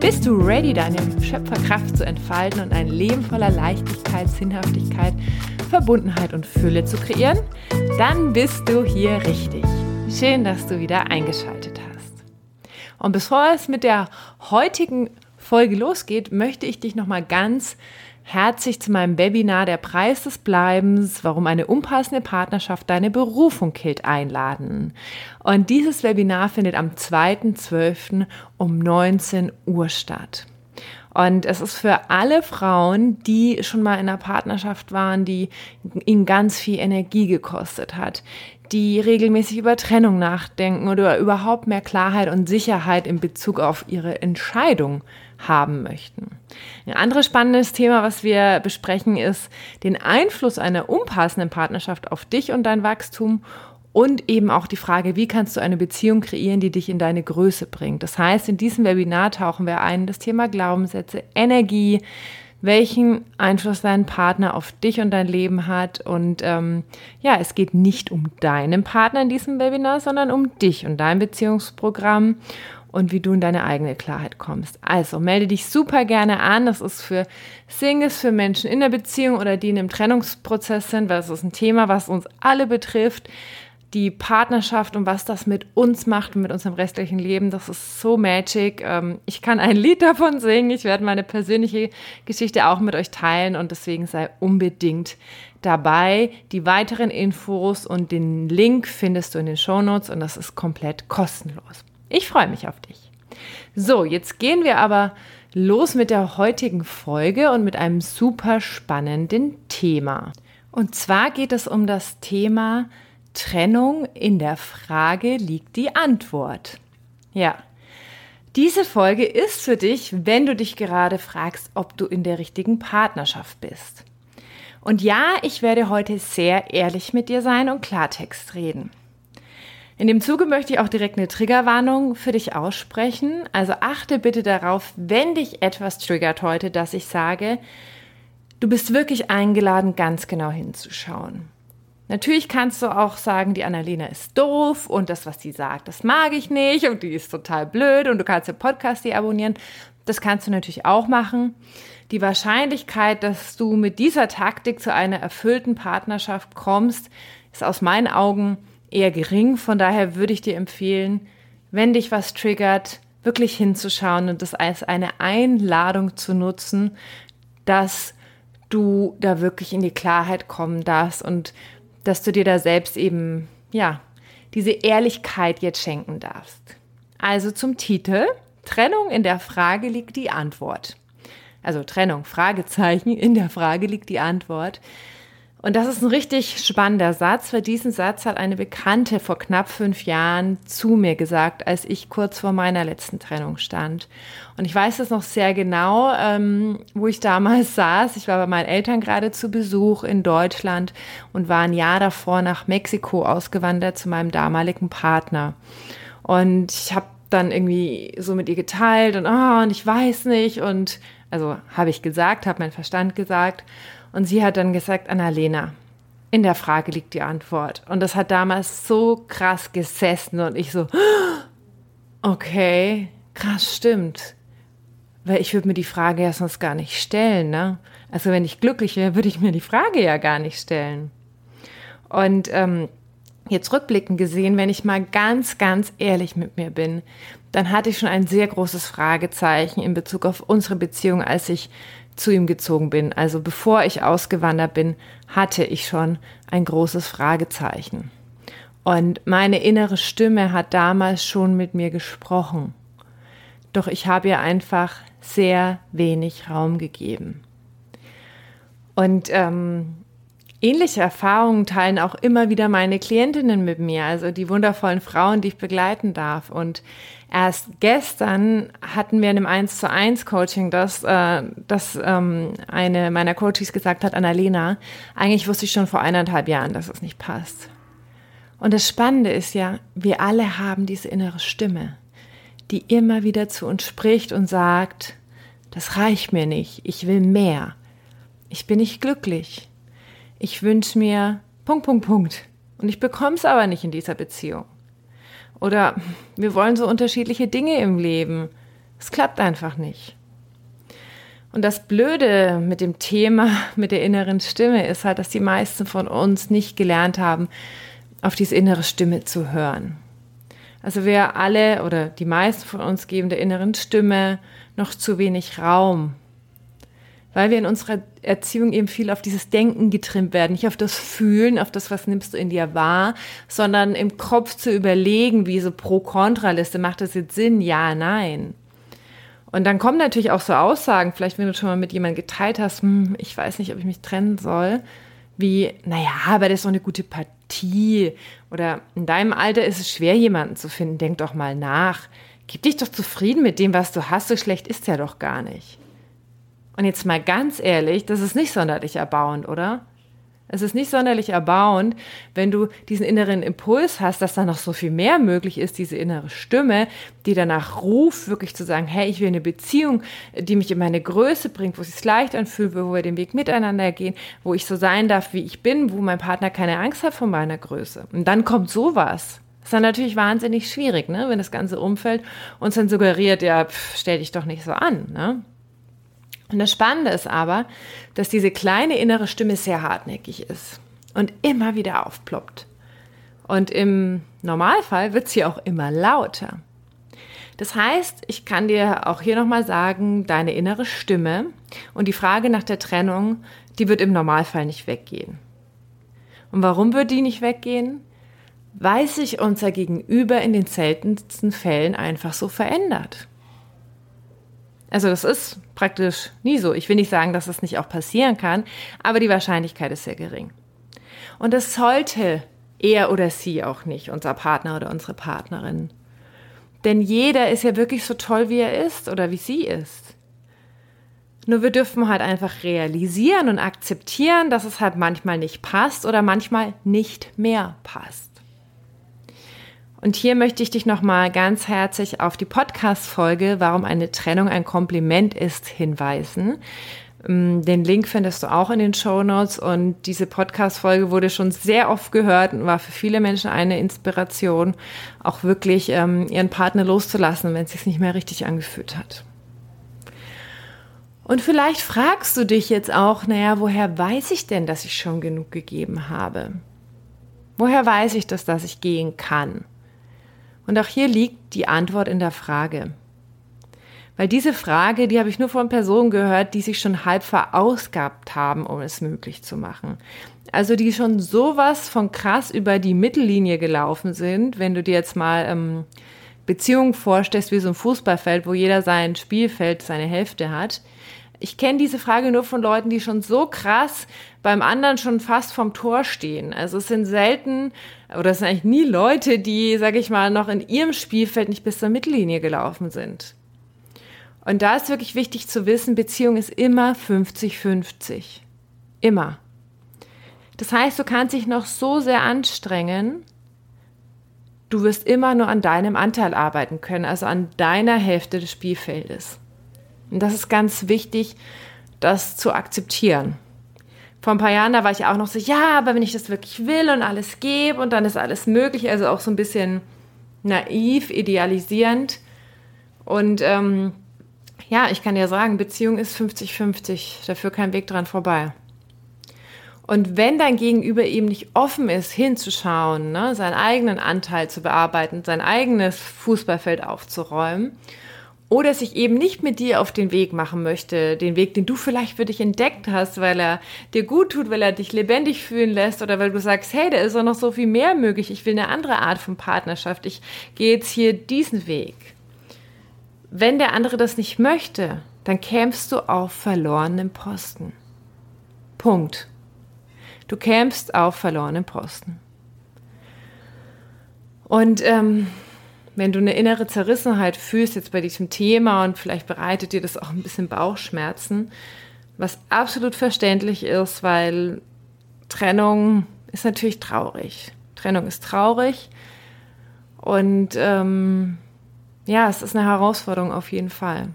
Bist du ready, deine Schöpferkraft zu entfalten und ein Leben voller Leichtigkeit, Sinnhaftigkeit, Verbundenheit und Fülle zu kreieren? Dann bist du hier richtig. Schön, dass du wieder eingeschaltet hast. Und bevor es mit der heutigen Folge losgeht, möchte ich dich noch mal ganz herzlich zu meinem Webinar Der Preis des Bleibens, warum eine unpassende Partnerschaft deine Berufung killt, einladen. Und dieses Webinar findet am 2.12. um 19 Uhr statt. Und es ist für alle Frauen, die schon mal in einer Partnerschaft waren, die ihnen ganz viel Energie gekostet hat, die regelmäßig über Trennung nachdenken oder überhaupt mehr Klarheit und Sicherheit in Bezug auf ihre Entscheidung haben möchten. Ein anderes spannendes Thema, was wir besprechen, ist den Einfluss einer unpassenden Partnerschaft auf dich und dein Wachstum und eben auch die Frage, wie kannst du eine Beziehung kreieren, die dich in deine Größe bringt. Das heißt, in diesem Webinar tauchen wir ein das Thema Glaubenssätze, Energie, welchen Einfluss dein Partner auf dich und dein Leben hat. Und ähm, ja, es geht nicht um deinen Partner in diesem Webinar, sondern um dich und dein Beziehungsprogramm und wie du in deine eigene Klarheit kommst. Also melde dich super gerne an. Das ist für Singles, für Menschen in der Beziehung oder die in einem Trennungsprozess sind, weil es ist ein Thema, was uns alle betrifft. Die Partnerschaft und was das mit uns macht und mit unserem restlichen Leben, das ist so magic. Ähm, ich kann ein Lied davon singen. Ich werde meine persönliche Geschichte auch mit euch teilen und deswegen sei unbedingt dabei. Die weiteren Infos und den Link findest du in den Show Notes und das ist komplett kostenlos. Ich freue mich auf dich. So, jetzt gehen wir aber los mit der heutigen Folge und mit einem super spannenden Thema. Und zwar geht es um das Thema Trennung. In der Frage liegt die Antwort. Ja, diese Folge ist für dich, wenn du dich gerade fragst, ob du in der richtigen Partnerschaft bist. Und ja, ich werde heute sehr ehrlich mit dir sein und Klartext reden. In dem Zuge möchte ich auch direkt eine Triggerwarnung für dich aussprechen. Also achte bitte darauf, wenn dich etwas triggert heute, dass ich sage, du bist wirklich eingeladen, ganz genau hinzuschauen. Natürlich kannst du auch sagen, die Annalena ist doof und das, was sie sagt, das mag ich nicht und die ist total blöd und du kannst den Podcast die abonnieren. Das kannst du natürlich auch machen. Die Wahrscheinlichkeit, dass du mit dieser Taktik zu einer erfüllten Partnerschaft kommst, ist aus meinen Augen eher gering. Von daher würde ich dir empfehlen, wenn dich was triggert, wirklich hinzuschauen und das als eine Einladung zu nutzen, dass du da wirklich in die Klarheit kommen darfst und dass du dir da selbst eben, ja, diese Ehrlichkeit jetzt schenken darfst. Also zum Titel. Trennung in der Frage liegt die Antwort. Also Trennung, Fragezeichen, in der Frage liegt die Antwort. Und das ist ein richtig spannender Satz, weil diesen Satz hat eine Bekannte vor knapp fünf Jahren zu mir gesagt, als ich kurz vor meiner letzten Trennung stand. Und ich weiß das noch sehr genau, ähm, wo ich damals saß. Ich war bei meinen Eltern gerade zu Besuch in Deutschland und war ein Jahr davor nach Mexiko ausgewandert zu meinem damaligen Partner. Und ich habe dann irgendwie so mit ihr geteilt und, oh, und ich weiß nicht. Und also habe ich gesagt, habe mein Verstand gesagt. Und sie hat dann gesagt, Annalena, in der Frage liegt die Antwort. Und das hat damals so krass gesessen und ich so, okay, krass, stimmt. Weil ich würde mir die Frage ja sonst gar nicht stellen, ne? Also wenn ich glücklich wäre, würde ich mir die Frage ja gar nicht stellen. Und ähm, jetzt rückblickend gesehen, wenn ich mal ganz, ganz ehrlich mit mir bin, dann hatte ich schon ein sehr großes Fragezeichen in Bezug auf unsere Beziehung, als ich zu ihm gezogen bin. Also bevor ich ausgewandert bin, hatte ich schon ein großes Fragezeichen. Und meine innere Stimme hat damals schon mit mir gesprochen. Doch ich habe ihr einfach sehr wenig Raum gegeben. Und ähm, ähnliche Erfahrungen teilen auch immer wieder meine Klientinnen mit mir, also die wundervollen Frauen, die ich begleiten darf. Und erst gestern hatten wir in einem 1 zu 1 Coaching, dass, äh, dass ähm, eine meiner Coaches gesagt hat, Annalena, eigentlich wusste ich schon vor eineinhalb Jahren, dass es nicht passt. Und das Spannende ist ja, wir alle haben diese innere Stimme, die immer wieder zu uns spricht und sagt, das reicht mir nicht, ich will mehr, ich bin nicht glücklich, ich wünsche mir Punkt, Punkt, Punkt. Und ich bekomme es aber nicht in dieser Beziehung. Oder wir wollen so unterschiedliche Dinge im Leben. Es klappt einfach nicht. Und das Blöde mit dem Thema, mit der inneren Stimme ist halt, dass die meisten von uns nicht gelernt haben, auf diese innere Stimme zu hören. Also wir alle oder die meisten von uns geben der inneren Stimme noch zu wenig Raum weil wir in unserer Erziehung eben viel auf dieses Denken getrimmt werden, nicht auf das Fühlen, auf das, was nimmst du in dir wahr, sondern im Kopf zu überlegen, wie so Pro-Kontra-Liste, macht das jetzt Sinn? Ja, nein. Und dann kommen natürlich auch so Aussagen, vielleicht wenn du schon mal mit jemandem geteilt hast, hm, ich weiß nicht, ob ich mich trennen soll, wie, naja, aber das ist doch eine gute Partie. Oder in deinem Alter ist es schwer, jemanden zu finden, denk doch mal nach. Gib dich doch zufrieden mit dem, was du hast, so schlecht ist er doch gar nicht. Und jetzt mal ganz ehrlich, das ist nicht sonderlich erbauend, oder? Es ist nicht sonderlich erbauend, wenn du diesen inneren Impuls hast, dass da noch so viel mehr möglich ist, diese innere Stimme, die danach ruft, wirklich zu sagen, hey, ich will eine Beziehung, die mich in meine Größe bringt, wo es sich leicht anfühlt, wo wir den Weg miteinander gehen, wo ich so sein darf, wie ich bin, wo mein Partner keine Angst hat vor meiner Größe. Und dann kommt sowas. Das ist dann natürlich wahnsinnig schwierig, ne? wenn das ganze Umfeld uns dann suggeriert, ja, pff, stell dich doch nicht so an. Ne? Und das Spannende ist aber, dass diese kleine innere Stimme sehr hartnäckig ist und immer wieder aufploppt. Und im Normalfall wird sie auch immer lauter. Das heißt, ich kann dir auch hier nochmal sagen, deine innere Stimme und die Frage nach der Trennung, die wird im Normalfall nicht weggehen. Und warum wird die nicht weggehen? Weil sich unser Gegenüber in den seltensten Fällen einfach so verändert. Also das ist praktisch nie so. Ich will nicht sagen, dass das nicht auch passieren kann, aber die Wahrscheinlichkeit ist sehr gering. Und das sollte er oder sie auch nicht, unser Partner oder unsere Partnerin. Denn jeder ist ja wirklich so toll, wie er ist oder wie sie ist. Nur wir dürfen halt einfach realisieren und akzeptieren, dass es halt manchmal nicht passt oder manchmal nicht mehr passt. Und hier möchte ich dich nochmal ganz herzlich auf die Podcast-Folge, warum eine Trennung ein Kompliment ist, hinweisen. Ähm, den Link findest du auch in den Show Notes und diese Podcast-Folge wurde schon sehr oft gehört und war für viele Menschen eine Inspiration, auch wirklich ähm, ihren Partner loszulassen, wenn es sich nicht mehr richtig angefühlt hat. Und vielleicht fragst du dich jetzt auch, naja, woher weiß ich denn, dass ich schon genug gegeben habe? Woher weiß ich das, dass ich gehen kann? Und auch hier liegt die Antwort in der Frage. Weil diese Frage, die habe ich nur von Personen gehört, die sich schon halb verausgabt haben, um es möglich zu machen. Also die schon sowas von krass über die Mittellinie gelaufen sind, wenn du dir jetzt mal ähm, Beziehungen vorstellst wie so ein Fußballfeld, wo jeder sein Spielfeld, seine Hälfte hat. Ich kenne diese Frage nur von Leuten, die schon so krass beim anderen schon fast vom Tor stehen. Also es sind selten oder es sind eigentlich nie Leute, die, sage ich mal, noch in ihrem Spielfeld nicht bis zur Mittellinie gelaufen sind. Und da ist wirklich wichtig zu wissen, Beziehung ist immer 50-50. Immer. Das heißt, du kannst dich noch so sehr anstrengen, du wirst immer nur an deinem Anteil arbeiten können, also an deiner Hälfte des Spielfeldes. Und das ist ganz wichtig, das zu akzeptieren. Vor ein paar Jahren, da war ich auch noch so, ja, aber wenn ich das wirklich will und alles gebe und dann ist alles möglich, also auch so ein bisschen naiv, idealisierend. Und ähm, ja, ich kann dir sagen, Beziehung ist 50-50, dafür kein Weg dran vorbei. Und wenn dein Gegenüber eben nicht offen ist, hinzuschauen, ne, seinen eigenen Anteil zu bearbeiten, sein eigenes Fußballfeld aufzuräumen oder sich eben nicht mit dir auf den Weg machen möchte, den Weg, den du vielleicht für dich entdeckt hast, weil er dir gut tut, weil er dich lebendig fühlen lässt oder weil du sagst, hey, da ist doch noch so viel mehr möglich, ich will eine andere Art von Partnerschaft, ich gehe jetzt hier diesen Weg. Wenn der andere das nicht möchte, dann kämst du auf verlorenen Posten. Punkt. Du kämpfst auf verlorenen Posten. Und ähm, wenn du eine innere Zerrissenheit fühlst jetzt bei diesem Thema und vielleicht bereitet dir das auch ein bisschen Bauchschmerzen, was absolut verständlich ist, weil Trennung ist natürlich traurig. Trennung ist traurig und ähm, ja, es ist eine Herausforderung auf jeden Fall.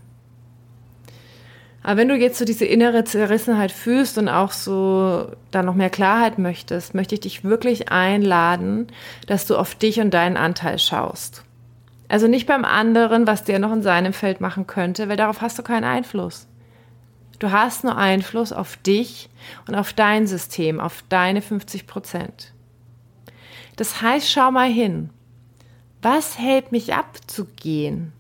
Aber wenn du jetzt so diese innere Zerrissenheit fühlst und auch so da noch mehr Klarheit möchtest, möchte ich dich wirklich einladen, dass du auf dich und deinen Anteil schaust. Also nicht beim anderen, was der noch in seinem Feld machen könnte, weil darauf hast du keinen Einfluss. Du hast nur Einfluss auf dich und auf dein System, auf deine 50 Prozent. Das heißt, schau mal hin. Was hält mich ab zu gehen?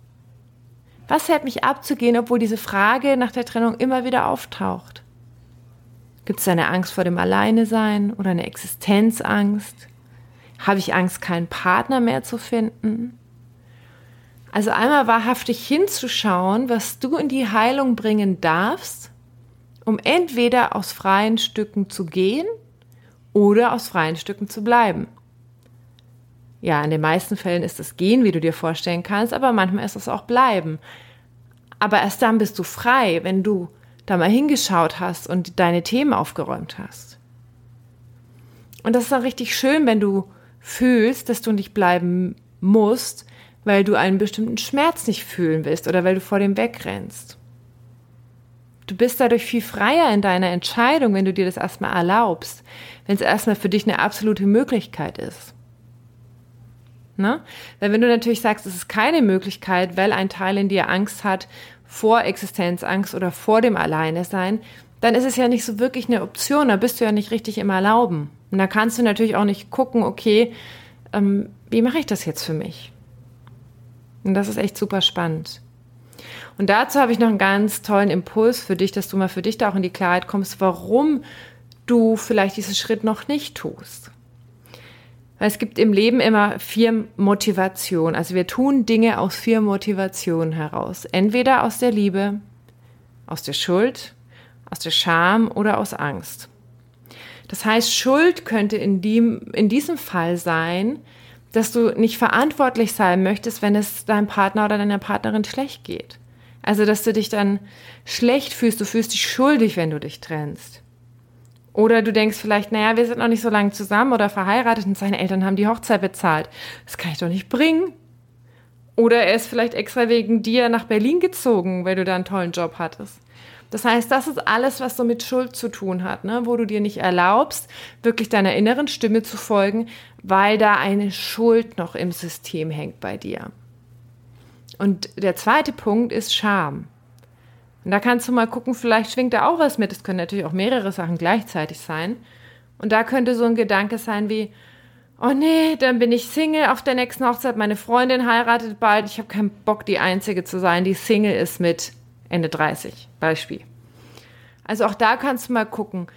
Was hält mich abzugehen, obwohl diese Frage nach der Trennung immer wieder auftaucht? Gibt es eine Angst vor dem Alleinesein oder eine Existenzangst? Habe ich Angst, keinen Partner mehr zu finden? Also einmal wahrhaftig hinzuschauen, was du in die Heilung bringen darfst, um entweder aus freien Stücken zu gehen oder aus freien Stücken zu bleiben. Ja, in den meisten Fällen ist es Gehen, wie du dir vorstellen kannst, aber manchmal ist es auch Bleiben. Aber erst dann bist du frei, wenn du da mal hingeschaut hast und deine Themen aufgeräumt hast. Und das ist dann richtig schön, wenn du fühlst, dass du nicht bleiben musst, weil du einen bestimmten Schmerz nicht fühlen willst oder weil du vor dem wegrennst. Du bist dadurch viel freier in deiner Entscheidung, wenn du dir das erstmal erlaubst, wenn es erstmal für dich eine absolute Möglichkeit ist. Ne? Weil wenn du natürlich sagst, es ist keine Möglichkeit, weil ein Teil in dir Angst hat vor Existenzangst oder vor dem Alleine sein, dann ist es ja nicht so wirklich eine Option, da bist du ja nicht richtig im Erlauben. Und da kannst du natürlich auch nicht gucken, okay, ähm, wie mache ich das jetzt für mich? Und das ist echt super spannend. Und dazu habe ich noch einen ganz tollen Impuls für dich, dass du mal für dich da auch in die Klarheit kommst, warum du vielleicht diesen Schritt noch nicht tust. Weil es gibt im Leben immer vier Motivationen. Also wir tun Dinge aus vier Motivationen heraus. Entweder aus der Liebe, aus der Schuld, aus der Scham oder aus Angst. Das heißt, Schuld könnte in, dem, in diesem Fall sein, dass du nicht verantwortlich sein möchtest, wenn es deinem Partner oder deiner Partnerin schlecht geht. Also, dass du dich dann schlecht fühlst, du fühlst dich schuldig, wenn du dich trennst. Oder du denkst vielleicht, naja, wir sind noch nicht so lange zusammen oder verheiratet und seine Eltern haben die Hochzeit bezahlt. Das kann ich doch nicht bringen. Oder er ist vielleicht extra wegen dir nach Berlin gezogen, weil du da einen tollen Job hattest. Das heißt, das ist alles, was so mit Schuld zu tun hat, ne? wo du dir nicht erlaubst, wirklich deiner inneren Stimme zu folgen, weil da eine Schuld noch im System hängt bei dir. Und der zweite Punkt ist Scham. Und da kannst du mal gucken, vielleicht schwingt da auch was mit. Es können natürlich auch mehrere Sachen gleichzeitig sein. Und da könnte so ein Gedanke sein wie, oh nee, dann bin ich Single auf der nächsten Hochzeit, meine Freundin heiratet bald, ich habe keinen Bock, die Einzige zu sein, die Single ist mit Ende 30, Beispiel. Also auch da kannst du mal gucken,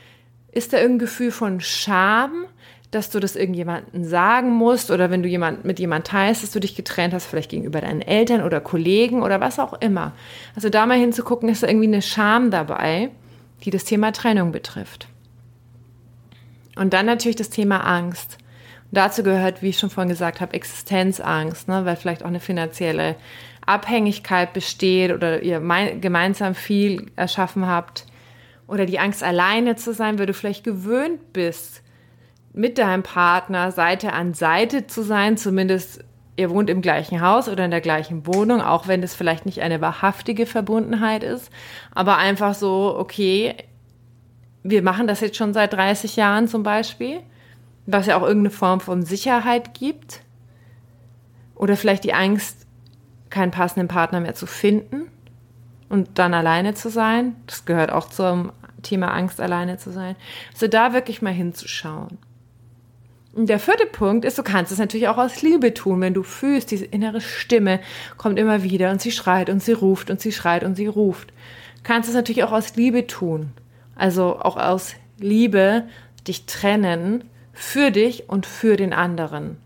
ist da irgendein Gefühl von Scham, dass du das irgendjemandem sagen musst oder wenn du jemand, mit jemand teilst, dass du dich getrennt hast, vielleicht gegenüber deinen Eltern oder Kollegen oder was auch immer. Also da mal hinzugucken, ist da irgendwie eine Scham dabei, die das Thema Trennung betrifft. Und dann natürlich das Thema Angst. Und dazu gehört, wie ich schon vorhin gesagt habe, Existenzangst, ne, weil vielleicht auch eine finanzielle Abhängigkeit besteht oder ihr gemeinsam viel erschaffen habt. Oder die Angst, alleine zu sein, weil du vielleicht gewöhnt bist, mit deinem Partner Seite an Seite zu sein, zumindest ihr wohnt im gleichen Haus oder in der gleichen Wohnung, auch wenn das vielleicht nicht eine wahrhaftige Verbundenheit ist, aber einfach so, okay, wir machen das jetzt schon seit 30 Jahren zum Beispiel, was ja auch irgendeine Form von Sicherheit gibt. Oder vielleicht die Angst, keinen passenden Partner mehr zu finden und dann alleine zu sein. Das gehört auch zum Thema Angst, alleine zu sein. Also da wirklich mal hinzuschauen. Der vierte Punkt ist, du kannst es natürlich auch aus Liebe tun, wenn du fühlst, diese innere Stimme kommt immer wieder und sie schreit und sie ruft und sie schreit und sie ruft. Du kannst es natürlich auch aus Liebe tun. Also auch aus Liebe dich trennen für dich und für den anderen.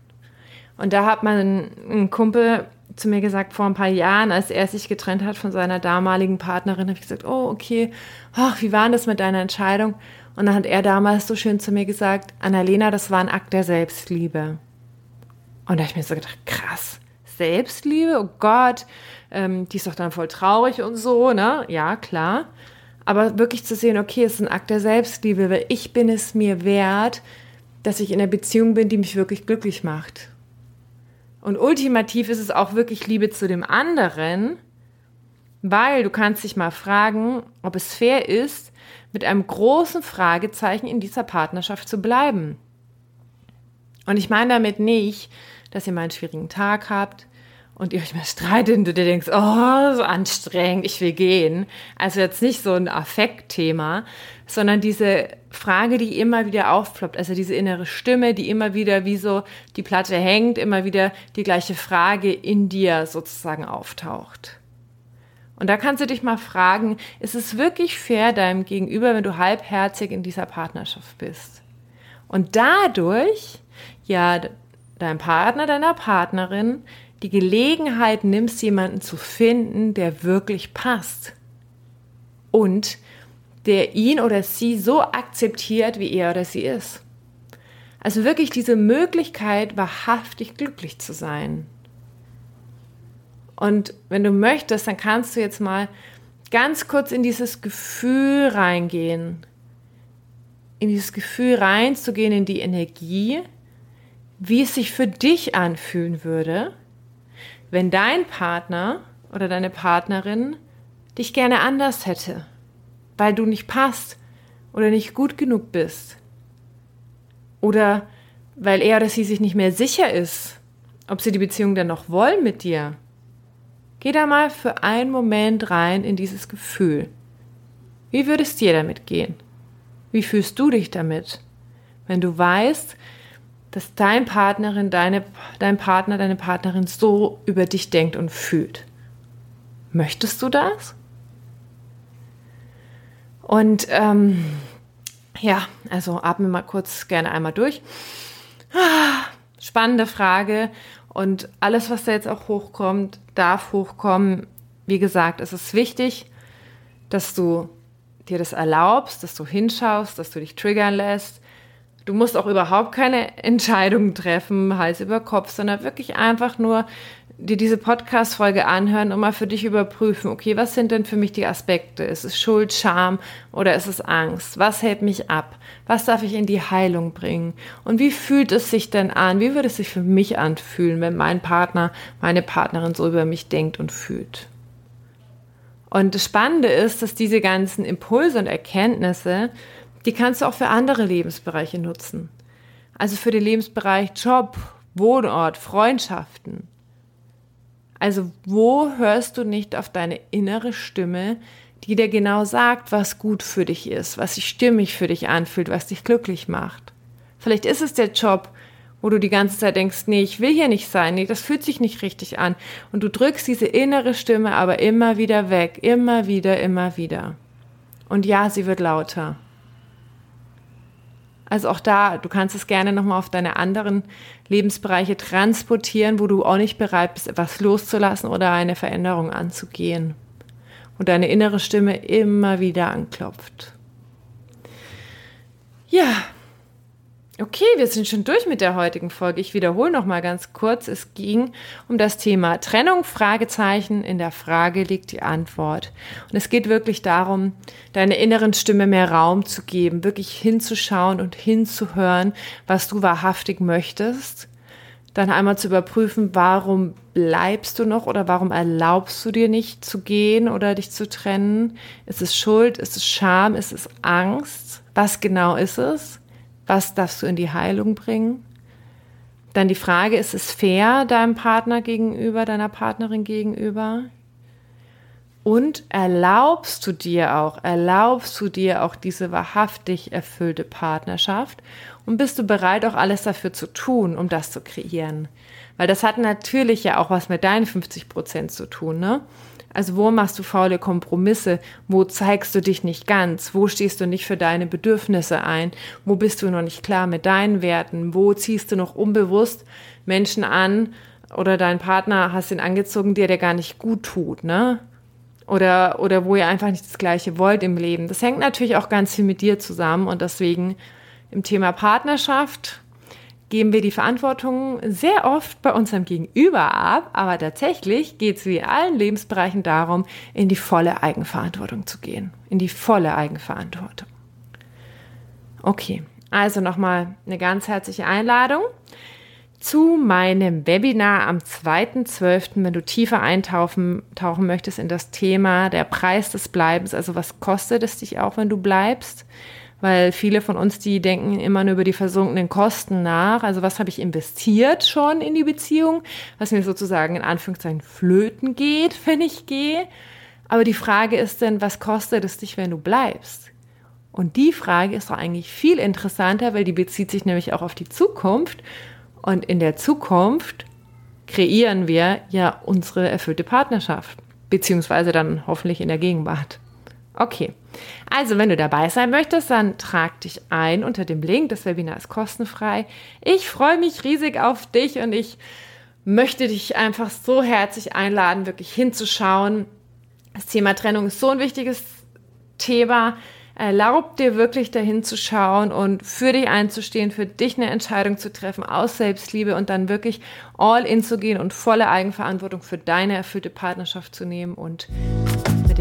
Und da hat man einen Kumpel, zu mir gesagt, vor ein paar Jahren, als er sich getrennt hat von seiner damaligen Partnerin, habe ich gesagt, oh, okay, ach, wie war das mit deiner Entscheidung? Und dann hat er damals so schön zu mir gesagt, Annalena, das war ein Akt der Selbstliebe. Und da habe ich mir so gedacht, krass, Selbstliebe, oh Gott, ähm, die ist doch dann voll traurig und so, ne? Ja, klar. Aber wirklich zu sehen, okay, es ist ein Akt der Selbstliebe, weil ich bin es mir wert, dass ich in einer Beziehung bin, die mich wirklich glücklich macht. Und ultimativ ist es auch wirklich Liebe zu dem anderen, weil du kannst dich mal fragen, ob es fair ist, mit einem großen Fragezeichen in dieser Partnerschaft zu bleiben. Und ich meine damit nicht, dass ihr mal einen schwierigen Tag habt, und ihr euch mal streitet und du dir denkst, oh, so anstrengend, ich will gehen. Also jetzt nicht so ein Affektthema, sondern diese Frage, die immer wieder aufploppt, also diese innere Stimme, die immer wieder wie so die Platte hängt, immer wieder die gleiche Frage in dir sozusagen auftaucht. Und da kannst du dich mal fragen, ist es wirklich fair deinem Gegenüber, wenn du halbherzig in dieser Partnerschaft bist? Und dadurch, ja, dein Partner, deiner Partnerin die Gelegenheit nimmst, jemanden zu finden, der wirklich passt und der ihn oder sie so akzeptiert, wie er oder sie ist. Also wirklich diese Möglichkeit, wahrhaftig glücklich zu sein. Und wenn du möchtest, dann kannst du jetzt mal ganz kurz in dieses Gefühl reingehen. In dieses Gefühl reinzugehen, in die Energie, wie es sich für dich anfühlen würde, wenn dein Partner oder deine Partnerin dich gerne anders hätte, weil du nicht passt oder nicht gut genug bist oder weil er oder sie sich nicht mehr sicher ist, ob sie die Beziehung dann noch wollen mit dir. Geh da mal für einen Moment rein in dieses Gefühl. Wie würde es dir damit gehen? Wie fühlst du dich damit, wenn du weißt, dass dein Partnerin, deine, dein Partner, deine Partnerin so über dich denkt und fühlt. Möchtest du das? Und ähm, ja, also atme mal kurz gerne einmal durch. Ah, spannende Frage. Und alles, was da jetzt auch hochkommt, darf hochkommen. Wie gesagt, es ist wichtig, dass du dir das erlaubst, dass du hinschaust, dass du dich triggern lässt, Du musst auch überhaupt keine Entscheidungen treffen, Hals über Kopf, sondern wirklich einfach nur dir diese Podcast-Folge anhören und mal für dich überprüfen, okay, was sind denn für mich die Aspekte? Ist es Schuld, Scham oder ist es Angst? Was hält mich ab? Was darf ich in die Heilung bringen? Und wie fühlt es sich denn an? Wie würde es sich für mich anfühlen, wenn mein Partner, meine Partnerin so über mich denkt und fühlt? Und das Spannende ist, dass diese ganzen Impulse und Erkenntnisse die kannst du auch für andere Lebensbereiche nutzen. Also für den Lebensbereich Job, Wohnort, Freundschaften. Also wo hörst du nicht auf deine innere Stimme, die dir genau sagt, was gut für dich ist, was sich stimmig für dich anfühlt, was dich glücklich macht. Vielleicht ist es der Job, wo du die ganze Zeit denkst, nee, ich will hier nicht sein, nee, das fühlt sich nicht richtig an. Und du drückst diese innere Stimme aber immer wieder weg, immer wieder, immer wieder. Und ja, sie wird lauter. Also auch da, du kannst es gerne nochmal auf deine anderen Lebensbereiche transportieren, wo du auch nicht bereit bist, etwas loszulassen oder eine Veränderung anzugehen. Und deine innere Stimme immer wieder anklopft. Ja, Okay, wir sind schon durch mit der heutigen Folge. Ich wiederhole noch mal ganz kurz. Es ging um das Thema Trennung, Fragezeichen. In der Frage liegt die Antwort. Und es geht wirklich darum, deiner inneren Stimme mehr Raum zu geben, wirklich hinzuschauen und hinzuhören, was du wahrhaftig möchtest. Dann einmal zu überprüfen, warum bleibst du noch oder warum erlaubst du dir nicht zu gehen oder dich zu trennen? Ist es Schuld? Ist es Scham? Ist es Angst? Was genau ist es? Was darfst du in die Heilung bringen? Dann die Frage, ist es fair deinem Partner gegenüber, deiner Partnerin gegenüber? Und erlaubst du dir auch, erlaubst du dir auch diese wahrhaftig erfüllte Partnerschaft? Und bist du bereit, auch alles dafür zu tun, um das zu kreieren? Weil das hat natürlich ja auch was mit deinen 50 Prozent zu tun, ne? Also wo machst du faule Kompromisse? Wo zeigst du dich nicht ganz? Wo stehst du nicht für deine Bedürfnisse ein? Wo bist du noch nicht klar mit deinen Werten? Wo ziehst du noch unbewusst Menschen an, oder dein Partner hast ihn angezogen, der dir gar nicht gut tut, ne? Oder, oder wo ihr einfach nicht das Gleiche wollt im Leben. Das hängt natürlich auch ganz viel mit dir zusammen und deswegen im Thema Partnerschaft geben wir die Verantwortung sehr oft bei unserem Gegenüber ab, aber tatsächlich geht es wie in allen Lebensbereichen darum, in die volle Eigenverantwortung zu gehen. In die volle Eigenverantwortung. Okay, also nochmal eine ganz herzliche Einladung zu meinem Webinar am 2.12., wenn du tiefer eintauchen tauchen möchtest in das Thema der Preis des Bleibens, also was kostet es dich auch, wenn du bleibst? Weil viele von uns, die denken immer nur über die versunkenen Kosten nach. Also was habe ich investiert schon in die Beziehung, was mir sozusagen in Anführungszeichen flöten geht, wenn ich gehe. Aber die Frage ist denn, was kostet es dich, wenn du bleibst? Und die Frage ist doch eigentlich viel interessanter, weil die bezieht sich nämlich auch auf die Zukunft und in der Zukunft kreieren wir ja unsere erfüllte Partnerschaft, beziehungsweise dann hoffentlich in der Gegenwart. Okay, also wenn du dabei sein möchtest, dann trag dich ein unter dem Link. Das Webinar ist kostenfrei. Ich freue mich riesig auf dich und ich möchte dich einfach so herzlich einladen, wirklich hinzuschauen. Das Thema Trennung ist so ein wichtiges Thema. Erlaub dir wirklich dahin zu schauen und für dich einzustehen, für dich eine Entscheidung zu treffen aus Selbstliebe und dann wirklich all in zu gehen und volle Eigenverantwortung für deine erfüllte Partnerschaft zu nehmen. Und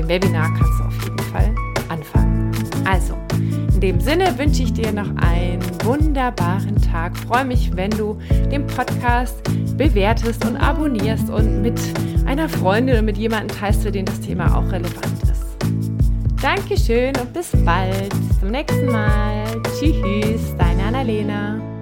dem Webinar kannst du auf jeden Fall anfangen. Also, in dem Sinne wünsche ich dir noch einen wunderbaren Tag. Freue mich, wenn du den Podcast bewertest und abonnierst und mit einer Freundin oder mit jemandem teilst, für den das Thema auch relevant ist. Dankeschön und bis bald. Bis zum nächsten Mal. Tschüss, deine Annalena.